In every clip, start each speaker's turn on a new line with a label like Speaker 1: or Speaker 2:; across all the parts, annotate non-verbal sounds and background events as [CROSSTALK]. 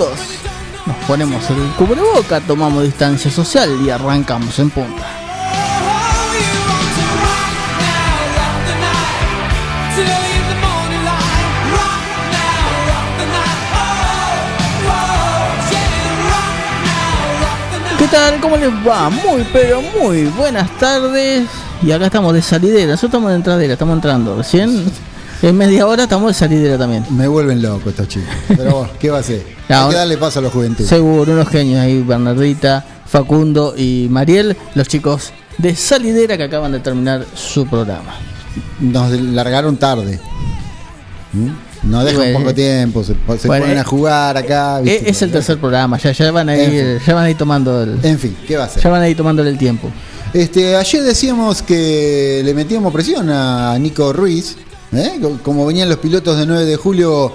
Speaker 1: 19.35 minutos. Nos ponemos el cubreboca, tomamos distancia social y arrancamos en punta. ¿Qué tal? ¿Cómo les va? Muy, pero muy buenas tardes. Y acá estamos de salidera. Nosotros estamos de entradera, estamos entrando. Recién, en media hora, estamos de salidera también.
Speaker 2: Me vuelven loco estos chicos. Pero bueno, ¿qué va a hacer? [LAUGHS]
Speaker 1: No,
Speaker 2: Hay que darle paso a los juventudes.
Speaker 1: Seguro, unos genios ahí, Bernardita, Facundo y Mariel, los chicos de salidera que acaban de terminar su programa.
Speaker 2: Nos largaron tarde. ¿Mm? No dejan
Speaker 1: Bueno.
Speaker 2: poco tiempo, se, se
Speaker 1: Bueno,
Speaker 2: ponen
Speaker 1: eh,
Speaker 2: a jugar acá. ¿viste?
Speaker 1: E- Es el tercer programa, ya, ya van a ir, ya van a ir tomando el,
Speaker 2: En fin, ¿qué va a hacer?
Speaker 1: ya van a ir tomándole el tiempo.
Speaker 2: Este, ayer decíamos que le metíamos presión a Nico Ruiz, ¿eh? Co- como venían los pilotos de 9 de julio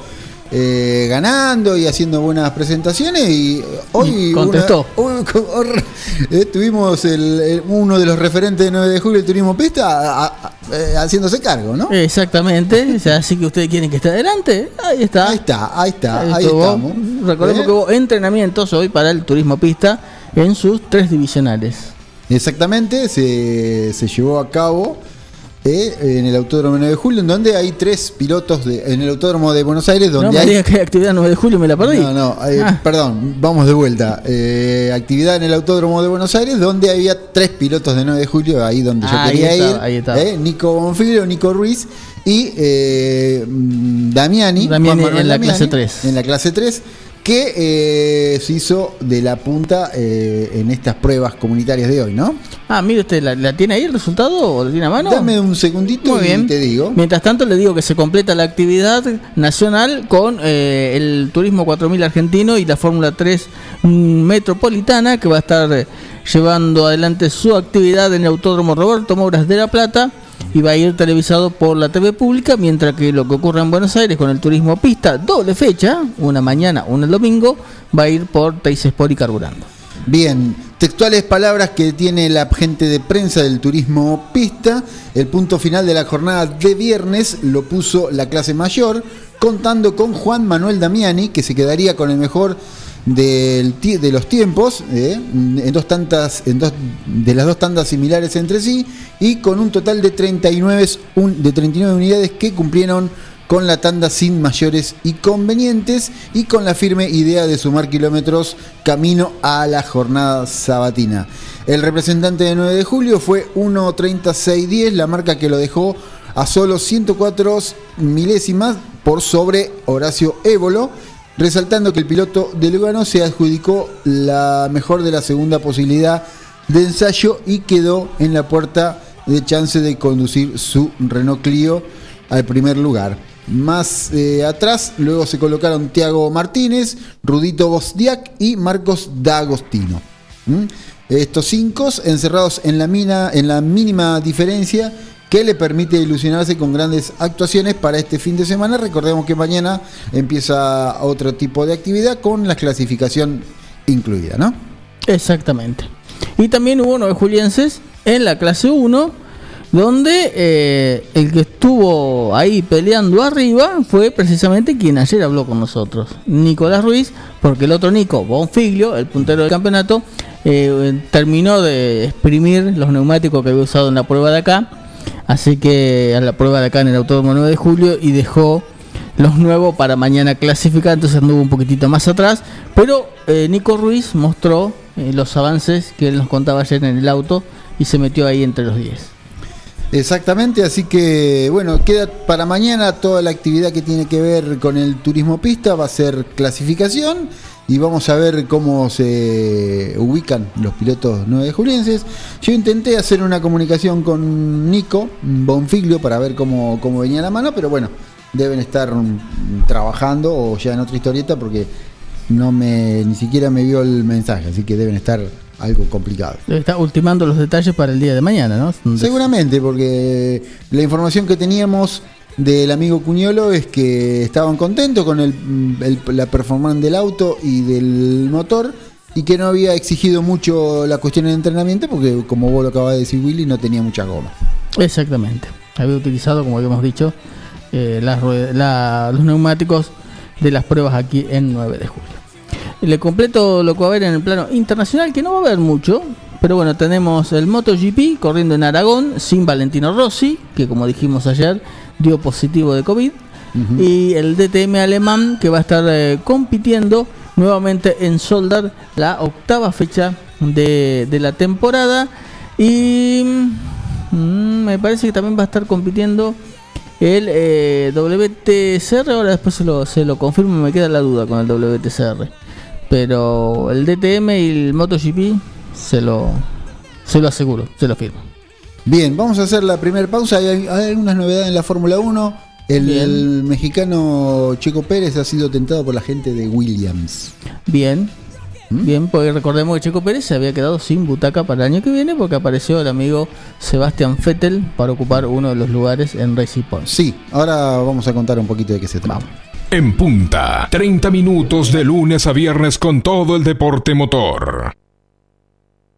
Speaker 2: eh, ganando y haciendo buenas presentaciones y hoy
Speaker 1: Y contestó.
Speaker 2: una- hoy co- hor- eh, tuvimos el- el- uno de los referentes de 9 de julio del turismo pista a- a- eh, haciéndose cargo, ¿no?
Speaker 1: Exactamente, o sea, así que ustedes quieren que esté adelante, ahí está.
Speaker 2: Ahí está, ahí está,
Speaker 1: Ahí
Speaker 2: estamos.
Speaker 1: Recordemos
Speaker 2: ¿Eh?
Speaker 1: que hubo entrenamientos hoy para el turismo pista en sus tres divisionales.
Speaker 2: Exactamente, se, se llevó a cabo eh, en el Autódromo 9 de Julio, en donde hay tres pilotos de, en el Autódromo de Buenos Aires,
Speaker 1: No
Speaker 2: donde
Speaker 1: me
Speaker 2: hay...
Speaker 1: digas que hay actividad 9 de julio, me la perdí.
Speaker 2: No, no, eh,
Speaker 1: Ah.
Speaker 2: perdón, vamos de vuelta. Eh, actividad en el Autódromo de Buenos Aires, donde había tres pilotos de 9 de julio, ahí donde yo
Speaker 1: Ah, ahí
Speaker 2: quería
Speaker 1: estaba,
Speaker 2: ir.
Speaker 1: ahí estaba.
Speaker 2: eh, Nico Bonfilio, Nico Ruiz y eh, mm, Damiani,
Speaker 1: Damiani en la
Speaker 2: Damiani,
Speaker 1: clase 3.
Speaker 2: En la clase 3, que eh, se hizo de la punta eh, en estas pruebas comunitarias de hoy, ¿no?
Speaker 1: Ah, mire usted, ¿la, la tiene ahí el resultado o la tiene a mano?
Speaker 2: Dame un segundito
Speaker 1: Muy
Speaker 2: y
Speaker 1: bien.
Speaker 2: te digo.
Speaker 1: Mientras tanto, le digo que se completa la actividad nacional con eh, el Turismo 4000 argentino y la Fórmula 3 mm, metropolitana que va a estar eh, llevando adelante su actividad en el Autódromo Roberto Mouras de La Plata y va a ir televisado por la TV pública, mientras que lo que ocurre en Buenos Aires con el turismo pista, doble fecha, una mañana, una el domingo, va a ir por Teis Sport y Carburando.
Speaker 2: Bien, textuales palabras que tiene la gente de prensa del turismo pista. El punto final de la jornada de viernes lo puso la clase mayor, contando con Juan Manuel Damiani, que se quedaría con el mejor de los tiempos, eh, en dos tantas, en dos, de las dos tandas similares entre sí, y con un total de 39, un- de 39 unidades que cumplieron con la tanda sin mayores inconvenientes y con la firme idea de sumar kilómetros camino a la jornada sabatina. El representante de 9 de julio fue 1.3610, la marca que lo dejó a solo 104 milésimas por sobre Horacio Évolo, resaltando que el piloto de Lugano se adjudicó la mejor de la segunda posibilidad de ensayo y quedó en la puerta de chance de conducir su Renault Clio al primer lugar. Más eh, atrás, luego se colocaron Tiago Martínez, Rudito Bosdiak y Marcos D'Agostino. ¿Mm? Estos cinco encerrados en la, mina, en la mínima diferencia que le permite ilusionarse con grandes actuaciones para este fin de semana. Recordemos que mañana empieza otro tipo de actividad con la clasificación incluida, ¿no?
Speaker 1: Exactamente. Y también hubo nueve julienses en la clase 1, donde eh, el que estuvo ahí peleando arriba fue precisamente quien ayer habló con nosotros, Nicolás Ruiz, porque el otro Nico, Bonfiglio, el puntero del campeonato, eh, terminó de exprimir los neumáticos que había usado en la prueba de acá, así que a la prueba de acá en el Autódromo 9 de julio y dejó los nuevos para mañana clasificar, entonces anduvo un poquitito más atrás, pero eh, Nico Ruiz mostró eh, los avances que él nos contaba ayer en el auto y se metió ahí entre los 10.
Speaker 2: Exactamente, así que bueno, queda para mañana toda la actividad que tiene que ver con el turismo pista, va a ser clasificación y vamos a ver cómo se ubican los pilotos 9 julienses. Yo intenté hacer una comunicación con Nico Bonfiglio para ver cómo, cómo venía la mano, pero bueno, deben estar trabajando o ya en otra historieta porque no me ni siquiera me vio el mensaje, así que deben estar algo complicado.
Speaker 1: Está ultimando los detalles para el día de mañana, ¿no? Entonces,
Speaker 2: Seguramente, porque la información que teníamos del amigo Cuñolo es que estaban contentos con el, el- la performance del auto y del motor y que no había exigido mucho la cuestión del entrenamiento porque, como vos lo acabas de decir, Willy, no tenía mucha goma.
Speaker 1: Exactamente. Había utilizado, como habíamos dicho, eh, las rue- la- los neumáticos de las pruebas aquí en 9 de julio. Le completo lo que va a haber en el plano internacional, que no va a haber mucho, pero bueno, tenemos el MotoGP corriendo en Aragón sin Valentino Rossi, que como dijimos ayer dio positivo de COVID, y el DTM alemán que va a estar eh, compitiendo nuevamente en Soldar la octava fecha de, de la temporada y mm, me parece que también va a estar compitiendo el eh, WTCR, ahora después se lo, se lo confirmo, me queda la duda con el WTCR. Pero el DTM y el MotoGP se lo, se lo aseguro, se lo firmo.
Speaker 2: Bien, vamos a hacer la primera pausa. Hay, hay algunas novedades en la Fórmula 1. El,
Speaker 1: Bien.
Speaker 2: el mexicano Checo Pérez ha sido tentado por la gente de Williams.
Speaker 1: Bien,
Speaker 2: ¿Mm?
Speaker 1: bien, porque recordemos que Checo Pérez se había quedado sin butaca para el año que viene porque apareció el amigo Sebastián Vettel para ocupar uno de los lugares en Racing Point.
Speaker 2: Sí, ahora vamos a contar un poquito de qué se trata.
Speaker 1: Vamos.
Speaker 3: En punta, 30 minutos de lunes a viernes con todo el deporte motor.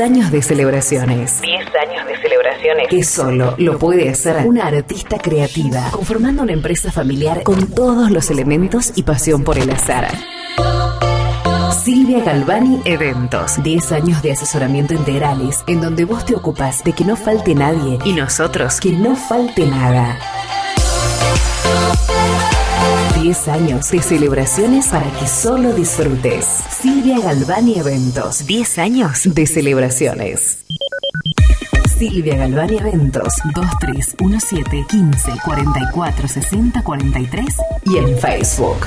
Speaker 4: años de celebraciones.
Speaker 5: 10 años de celebraciones.
Speaker 4: Que solo lo puede hacer una artista creativa, conformando una empresa familiar con todos los elementos y pasión por el azar. Silvia Galvani Eventos. 10 años de asesoramiento integrales, en donde vos te ocupas de que no falte nadie y nosotros que no falte nada. 10 años de celebraciones para que solo disfrutes. Silvia Galvani Eventos. 10 años de celebraciones. Silvia Galvani Eventos 2317 15 44 60 43 y en Facebook.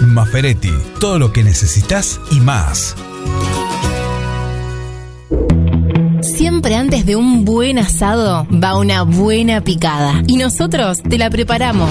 Speaker 6: Maferetti, todo lo que necesitas y más.
Speaker 7: Siempre antes de un buen asado va una buena picada. Y nosotros te la preparamos.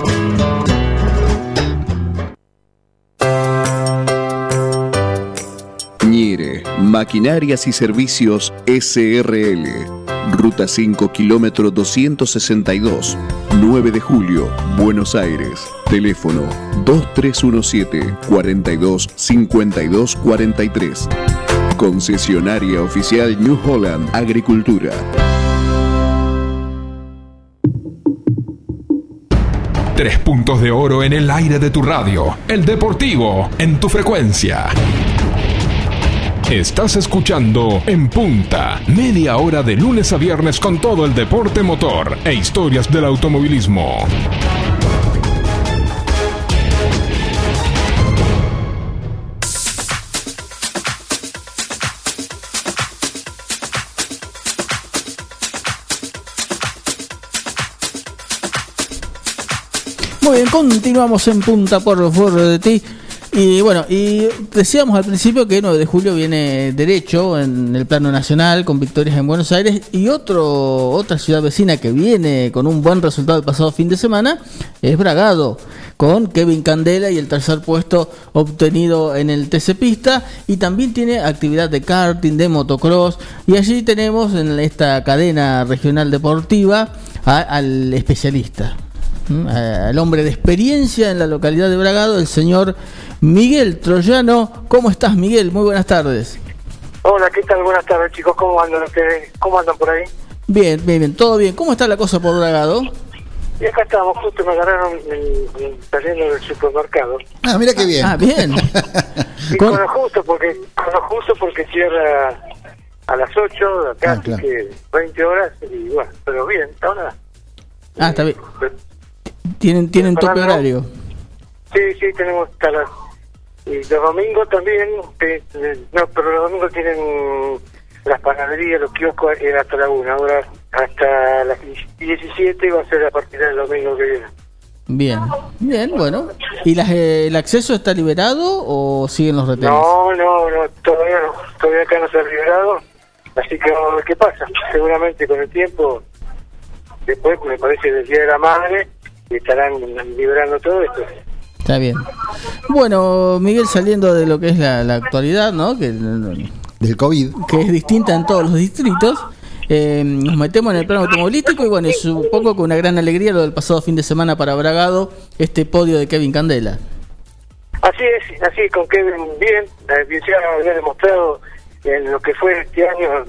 Speaker 8: Maquinarias y Servicios SRL. Ruta 5, kilómetro 262. 9 de julio, Buenos Aires. Teléfono 2317 42 52 43. Concesionaria oficial New Holland Agricultura.
Speaker 3: Tres puntos de oro en el aire de tu radio. El deportivo en tu frecuencia. Estás escuchando En Punta, media hora de lunes a viernes con todo el deporte motor e historias del automovilismo.
Speaker 1: Muy bien, continuamos en punta por fuera de ti. Y bueno, y decíamos al principio que 9 de julio viene derecho en el plano nacional con victorias en Buenos Aires y otro otra ciudad vecina que viene con un buen resultado el pasado fin de semana es Bragado con Kevin Candela y el tercer puesto obtenido en el TC Pista y también tiene actividad de karting, de motocross y allí tenemos en esta cadena regional deportiva al especialista, ¿m? A- al hombre de experiencia en la localidad de Bragado, el señor Miguel Troyano. ¿Cómo estás, Miguel? Muy buenas tardes.
Speaker 9: Hola, ¿qué tal? Buenas tardes, chicos. ¿Cómo andan ustedes? ¿Cómo andan por ahí?
Speaker 1: Bien, bien, bien, todo bien. ¿Cómo está la cosa por Bragado?
Speaker 9: Y acá estamos, justo me agarraron en- en- saliendo del supermercado.
Speaker 2: Ah, mira qué bien.
Speaker 1: Ah, bien. [LAUGHS]
Speaker 9: Y con lo justo, porque con lo justo porque cierra a las 8, acá,
Speaker 2: Ah,
Speaker 9: así
Speaker 2: claro.
Speaker 9: que 20 horas, y bueno, pero bien, ahora.
Speaker 1: Ah, está bien. Tienen, tienen tope horario.
Speaker 9: Sí, sí, tenemos hasta las... Y los domingos también, eh, eh, no, pero los domingos tienen las panaderías, los kioscos, eh, hasta la 1, ahora hasta las 17 va a ser a partir del domingo que viene.
Speaker 1: Bien, bien, bueno. ¿Y las, eh, el acceso está liberado o siguen los retenes?
Speaker 9: No, no, no, todavía no, todavía acá no se ha liberado, así que vamos a ver qué pasa. Seguramente con el tiempo, después me parece del Día de la Madre, estarán liberando todo esto.
Speaker 1: Está bien. Bueno, Miguel, saliendo de lo que es la, la actualidad, ¿no? Que,
Speaker 2: Del COVID.
Speaker 1: que es distinta en todos los distritos. eh, nos metemos en el plano automovilístico y bueno, y supongo que una gran alegría lo del pasado fin de semana para Bragado, este podio de Kevin Candela.
Speaker 9: Así es, así con Kevin bien, eh, ya había demostrado en lo que fue este año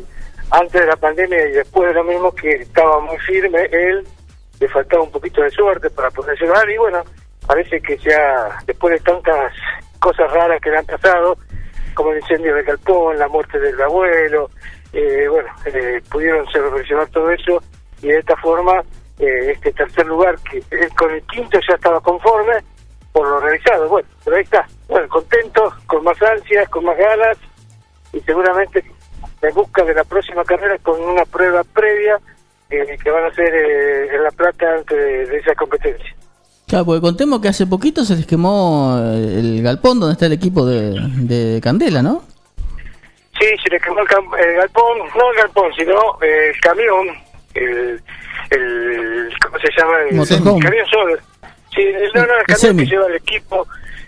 Speaker 9: antes de la pandemia y después de lo mismo que estaba muy firme él, le faltaba un poquito de suerte para poder llegar y bueno, parece que ya después de tantas cosas raras que le han pasado, como el incendio de Galpón, la muerte del abuelo, eh, bueno, eh, pudieron solucionar todo eso y de esta forma eh, este tercer lugar que con el quinto ya estaba conforme por lo realizado. Bueno, pero ahí está. Bueno, contento, con más ansias, con más ganas y seguramente en busca de la próxima carrera con una prueba previa eh, que van a hacer eh, en La Plata antes de esa competencia.
Speaker 1: Claro, porque contemos que hace poquito se les quemó eh, el galpón donde está el equipo de, de Candela, ¿no?
Speaker 9: Sí, se le quemó el, el galpón, no el galpón, sino eh, el camión, el, el, ¿cómo se llama? El, camión solo. Sí, el, no, no, el camión que lleva el equipo,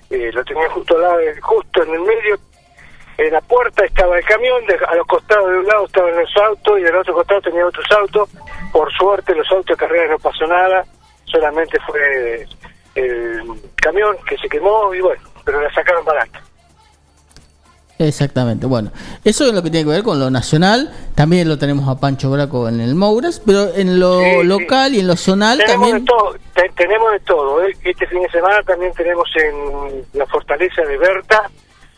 Speaker 9: eh, lo tenía justo al lado, justo en el medio, en la puerta estaba el camión, de- a los costados de un lado estaban los autos y del otro costado tenía otros autos. Por suerte los autos de carrera no pasó nada, solamente fue el camión que se quemó y bueno, pero la sacaron barata.
Speaker 1: Exactamente, bueno, eso es lo que tiene que ver con lo nacional, también lo tenemos a Pancho Braco en el Mouras, pero en lo
Speaker 9: Sí, sí.
Speaker 1: local y en lo zonal
Speaker 9: tenemos
Speaker 1: también...
Speaker 9: de todo, te- tenemos de todo. ¿eh? Este fin de semana también tenemos en la fortaleza de Berta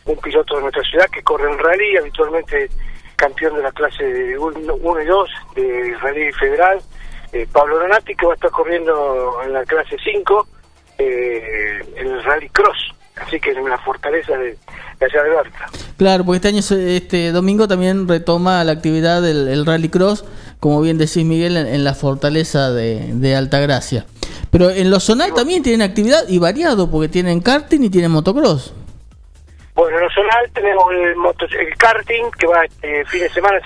Speaker 9: un piloto de nuestra ciudad que corre en rally, habitualmente campeón de la clase 1 y 2 de rally federal, eh, Pablo Donati, que va a estar corriendo en la clase 5 eh, en el rally cross, así que en la fortaleza de, de allá de Berta.
Speaker 1: Claro, porque este año, este domingo también retoma la actividad del el Rally Cross, como bien decís Miguel, en, en la fortaleza de, de Altagracia. Pero en lo zonal también tienen actividad y variado, porque tienen karting y tienen motocross.
Speaker 9: Bueno, en lo zonal tenemos el, moto- el karting que va este fin de semana,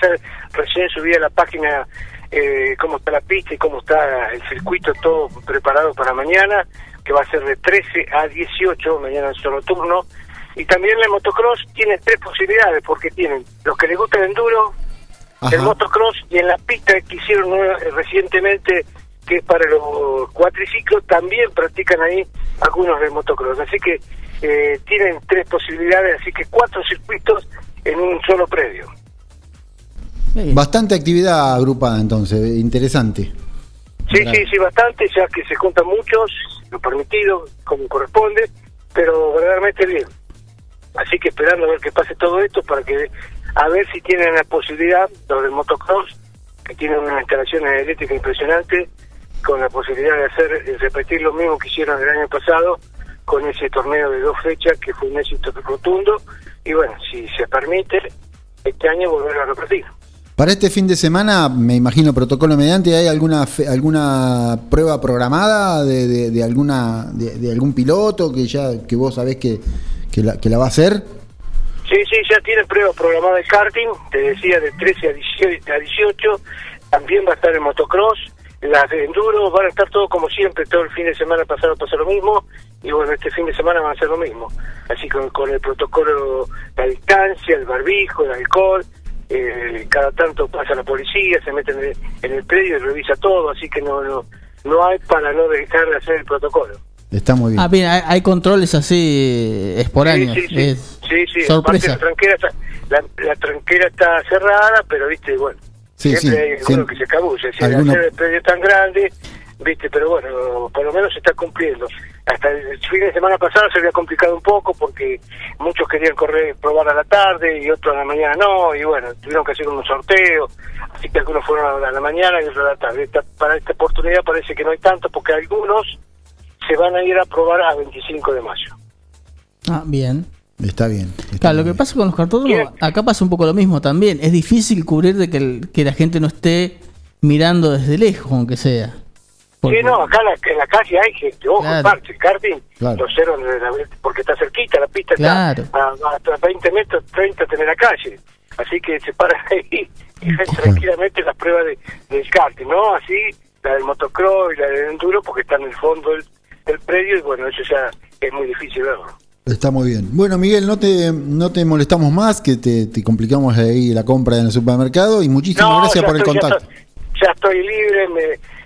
Speaker 9: recién subí a la página eh, cómo está la pista y cómo está el circuito, todo preparado para mañana, que va a ser de 13 a 18, mañana en solo turno. Y también el motocross tiene tres posibilidades, porque tienen los que les gusta el enduro,
Speaker 2: Ajá.
Speaker 9: el motocross y en la pista que hicieron eh, recientemente, que es para los cuatriciclos, también practican ahí algunos de motocross. Así que eh, tienen tres posibilidades, así que cuatro circuitos en un solo predio.
Speaker 2: Bastante actividad agrupada entonces, interesante.
Speaker 9: Sí, sí, sí, bastante, ya que se juntan muchos, lo permitido, como corresponde, pero verdaderamente bien. Así que esperando a ver que pase todo esto para que, a ver si tienen la posibilidad, los del motocross, que tienen una instalación eléctrica impresionante, con la posibilidad de hacer, de repetir lo mismo que hicieron el año pasado, con ese torneo de dos fechas que fue un éxito rotundo, y bueno, si se permite, este año volver a repetir.
Speaker 2: Para este fin de semana, me imagino protocolo mediante, ¿hay alguna fe- alguna prueba programada de, de- de alguna de, de algún piloto que ya que vos sabés que, que, la, que la va a hacer?
Speaker 9: Sí, sí, ya tiene prueba programada de karting, te decía de 13 a 18, a 18, también va a estar el motocross, las de enduro, van a estar todo como siempre, todo el fin de semana pasado pasó lo mismo, y bueno, este fin de semana van a hacer lo mismo, así con, con el protocolo, la distancia, el barbijo, el alcohol, eh, cada tanto pasa la policía, se mete en el, en el predio y revisa todo, así que no, no, no hay para no dejar de hacer el protocolo.
Speaker 2: Está muy bien.
Speaker 1: Ah, bien, hay, hay controles así eh, esporáneos.
Speaker 9: Sí, sí, sí.
Speaker 1: Es
Speaker 9: Sí, sí,
Speaker 1: sorpresa.
Speaker 9: aparte La tranquera, está, la, la tranquera está cerrada, pero viste, bueno,
Speaker 2: Sí,
Speaker 9: siempre
Speaker 2: sí,
Speaker 9: hay alguno
Speaker 2: siempre.
Speaker 9: que se cabulle. Si
Speaker 2: Alguno-
Speaker 9: el predio tan grande, viste, pero bueno, por lo menos se está cumpliendo. Hasta el fin de semana pasado se había complicado un poco porque muchos querían correr, probar a la tarde y otros a la mañana no, y bueno, tuvieron que hacer unos sorteos, así que algunos fueron a la mañana y otros a la tarde. Esta- para esta oportunidad parece que no hay tanto porque algunos se van a ir a probar a 25 de mayo.
Speaker 1: Ah, bien.
Speaker 2: Está bien.
Speaker 1: Claro, lo que pasa con los cartódromos, acá pasa un poco lo mismo también. Es difícil cubrir de que, el- que la gente no esté mirando desde lejos, aunque sea.
Speaker 9: Sí, no, acá en la, en la calle hay gente, ojo,
Speaker 1: Claro.
Speaker 9: parche, el karting,
Speaker 1: Claro.
Speaker 9: lo cero de la- porque está cerquita, la pista
Speaker 1: Claro.
Speaker 9: está a, a 20 metros, 30 en la calle, así que se paran [LAUGHS] ahí y ven tranquilamente las pruebas de, del karting, ¿no? Así, la del motocross y la del enduro, porque está en el fondo del, del predio y bueno, eso ya es muy difícil verlo.
Speaker 2: Está muy bien. Bueno, Miguel, no te, no te molestamos más, que te, te complicamos ahí la compra en el supermercado y muchísimas
Speaker 9: No,
Speaker 2: gracias por el
Speaker 9: estoy-
Speaker 2: contacto.
Speaker 9: Ya estoy, libre, me,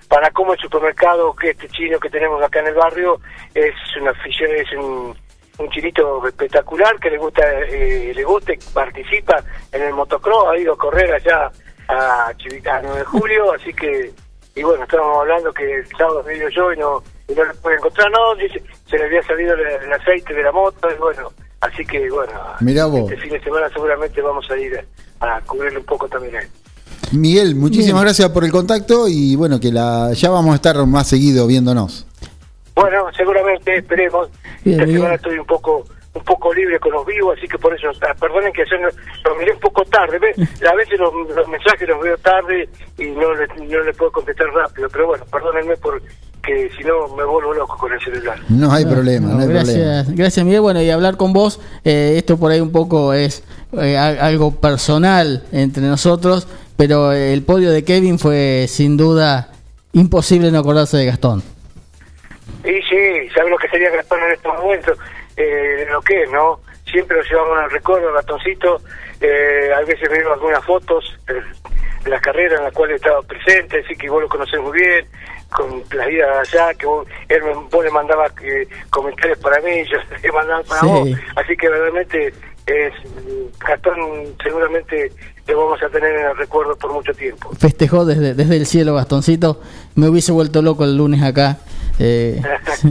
Speaker 9: para como el supermercado que este chino que tenemos acá en el barrio es una afición, es un, un chinito espectacular que le gusta, eh, le gusta, y participa en el motocross, ha ido a correr allá a Chivita 9 de julio, así que, y bueno, estábamos hablando que el sábado me dio yo y no, y no lo pude encontrar, no, dice, se le había salido el, el aceite de la moto, y bueno, así que bueno,
Speaker 2: Mirá vos.
Speaker 9: este fin de semana seguramente vamos a ir a, a cubrirle un poco también a él.
Speaker 2: Miguel, muchísimas
Speaker 1: Bien.
Speaker 2: gracias por el contacto y bueno, que la ya vamos a estar más seguido viéndonos.
Speaker 9: Bueno, seguramente esperemos.
Speaker 1: Bien,
Speaker 9: Esta
Speaker 1: bien.
Speaker 9: semana estoy un poco un poco libre con los vivos, así que por eso, ah, perdonen que yo los miré un poco tarde. ¿ves? [LAUGHS] A veces los, los mensajes los veo tarde y no le, no le puedo contestar rápido, pero bueno, perdónenme por que si no me vuelvo loco con el celular.
Speaker 2: No hay problema, no, hay
Speaker 1: gracias,
Speaker 2: problema.
Speaker 1: gracias Miguel. Bueno, y hablar con vos, eh, esto por ahí un poco es eh, algo personal entre nosotros, pero el podio de Kevin fue sin duda imposible no acordarse de Gastón.
Speaker 9: Y sí, ¿sabes lo que sería Gastón en estos momentos? Eh, lo que es, ¿no? Siempre lo llevamos al recuerdo, Gastoncito. Eh, a veces veo algunas fotos eh, de las carreras en las cuales estaba presente, así que vos lo conocés muy bien, con la vida de allá, que vos, él me- vos le mandabas eh, comentarios para mí, yo le mandaba para
Speaker 1: Sí.
Speaker 9: vos. Así que realmente es mm, Gastón seguramente lo vamos a tener en el recuerdo por mucho tiempo.
Speaker 1: Festejó desde, desde el cielo Gastoncito. Me hubiese vuelto loco el lunes acá eh,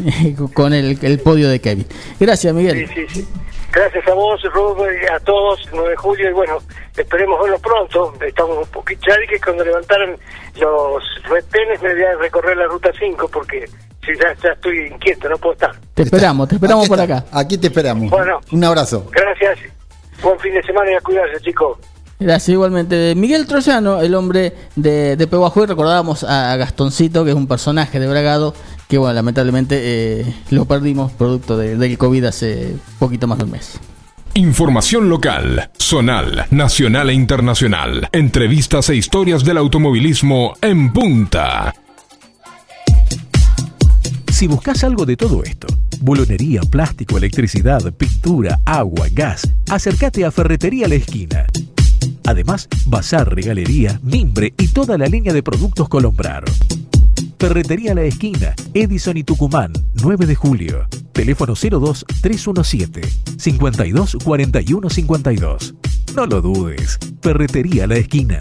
Speaker 1: [LAUGHS] con el, el podio de Kevin. Gracias Miguel.
Speaker 9: Sí, sí, sí. Gracias a vos, Rubén, y a todos, 9 de julio, y bueno, esperemos verlo pronto. Estamos un poquito, ya que cuando levantaran los retenes me voy a recorrer la ruta 5, porque si ya, ya estoy inquieto, no puedo estar.
Speaker 1: Te esperamos, te esperamos por acá.
Speaker 2: Aquí te esperamos.
Speaker 9: Bueno.
Speaker 2: Un abrazo.
Speaker 9: Gracias, buen fin de semana y a cuidarse, chicos.
Speaker 1: Gracias igualmente. Miguel Troyano, el hombre de, de Pehuajuy, recordábamos a Gastoncito, que es un personaje de Bragado, que bueno, lamentablemente eh, lo perdimos producto de- del COVID hace poquito más de un mes.
Speaker 3: Información local, zonal, nacional e internacional. Entrevistas e historias del automovilismo en punta.
Speaker 10: Si buscas algo de todo esto, Bolonería, plástico, electricidad, pintura, agua, gas. Acércate a Ferretería La Esquina. Además, bazar, regalería, mimbre y toda la línea de productos Colombrar. Ferretería La Esquina, Edison y Tucumán, 9 de julio. Teléfono 02 317 52 41 52. No lo dudes. Ferretería La Esquina.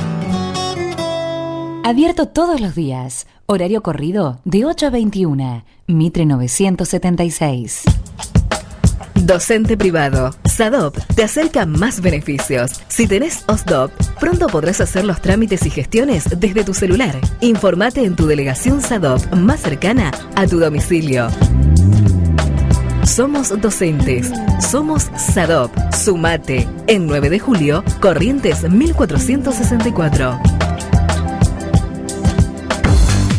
Speaker 4: Abierto todos los días. Horario corrido de 8 a 21. Mitre 976.
Speaker 11: Docente privado. SADOP te acerca más beneficios. Si tenés OSDOP, pronto podrás hacer los trámites y gestiones desde tu celular. Informate en tu delegación SADOP más cercana a tu domicilio. Somos docentes. Somos SADOP. Sumate. En 9 de julio, Corrientes 1464.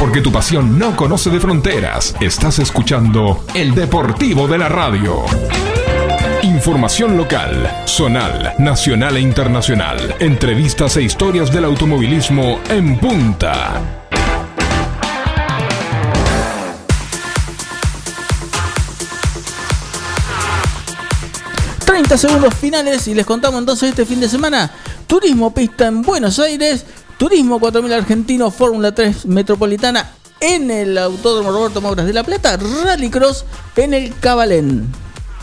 Speaker 3: Porque tu pasión no conoce de fronteras. Estás escuchando El Deportivo de la Radio. Información local, zonal, nacional e internacional. Entrevistas e historias del automovilismo en punta.
Speaker 1: ...30 segundos finales y les contamos entonces este fin de semana... ...turismo pista en Buenos Aires... ...turismo 4000 argentino, Fórmula 3 metropolitana... ...en el Autódromo Roberto Mauras de La Plata... ...Rallycross en el Cabalén...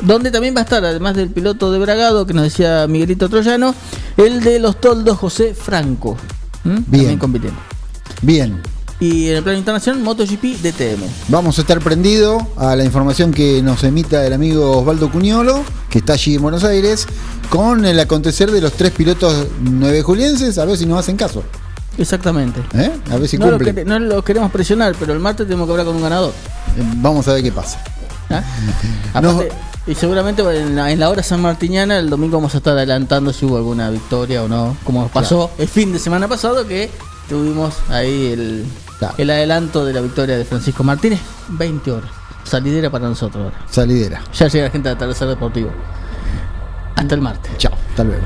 Speaker 1: Donde también va a estar, además del piloto de Bragado, que nos decía Miguelito Troyano, el de los toldos José Franco. ¿Mm? También compitiendo.
Speaker 2: Bien.
Speaker 1: Y en el plano internacional, MotoGP DTM.
Speaker 2: Vamos a estar prendidos a la información que nos emita el amigo Osvaldo Cuñolo, que está allí en Buenos Aires, con el acontecer de los tres pilotos nueve julienses, a ver si nos hacen caso.
Speaker 1: Exactamente.
Speaker 2: ¿Eh? A ver si
Speaker 1: no, lo
Speaker 2: cumplen.
Speaker 1: quere- no lo queremos presionar, pero el martes tenemos que hablar con un ganador.
Speaker 2: Eh, Vamos a ver qué pasa.
Speaker 1: ¿Ah? [LAUGHS] Aparte, y seguramente en la, en la hora sanmartiniana el domingo vamos a estar adelantando si hubo alguna victoria o no, como pasó el fin de semana pasado que tuvimos ahí el, el adelanto de la victoria de Francisco Martínez. 20 horas. Salidera para nosotros ahora.
Speaker 2: Salidera.
Speaker 1: Ya llega la gente de Atardecer Deportivo. Hasta el martes.
Speaker 2: Chao, hasta luego.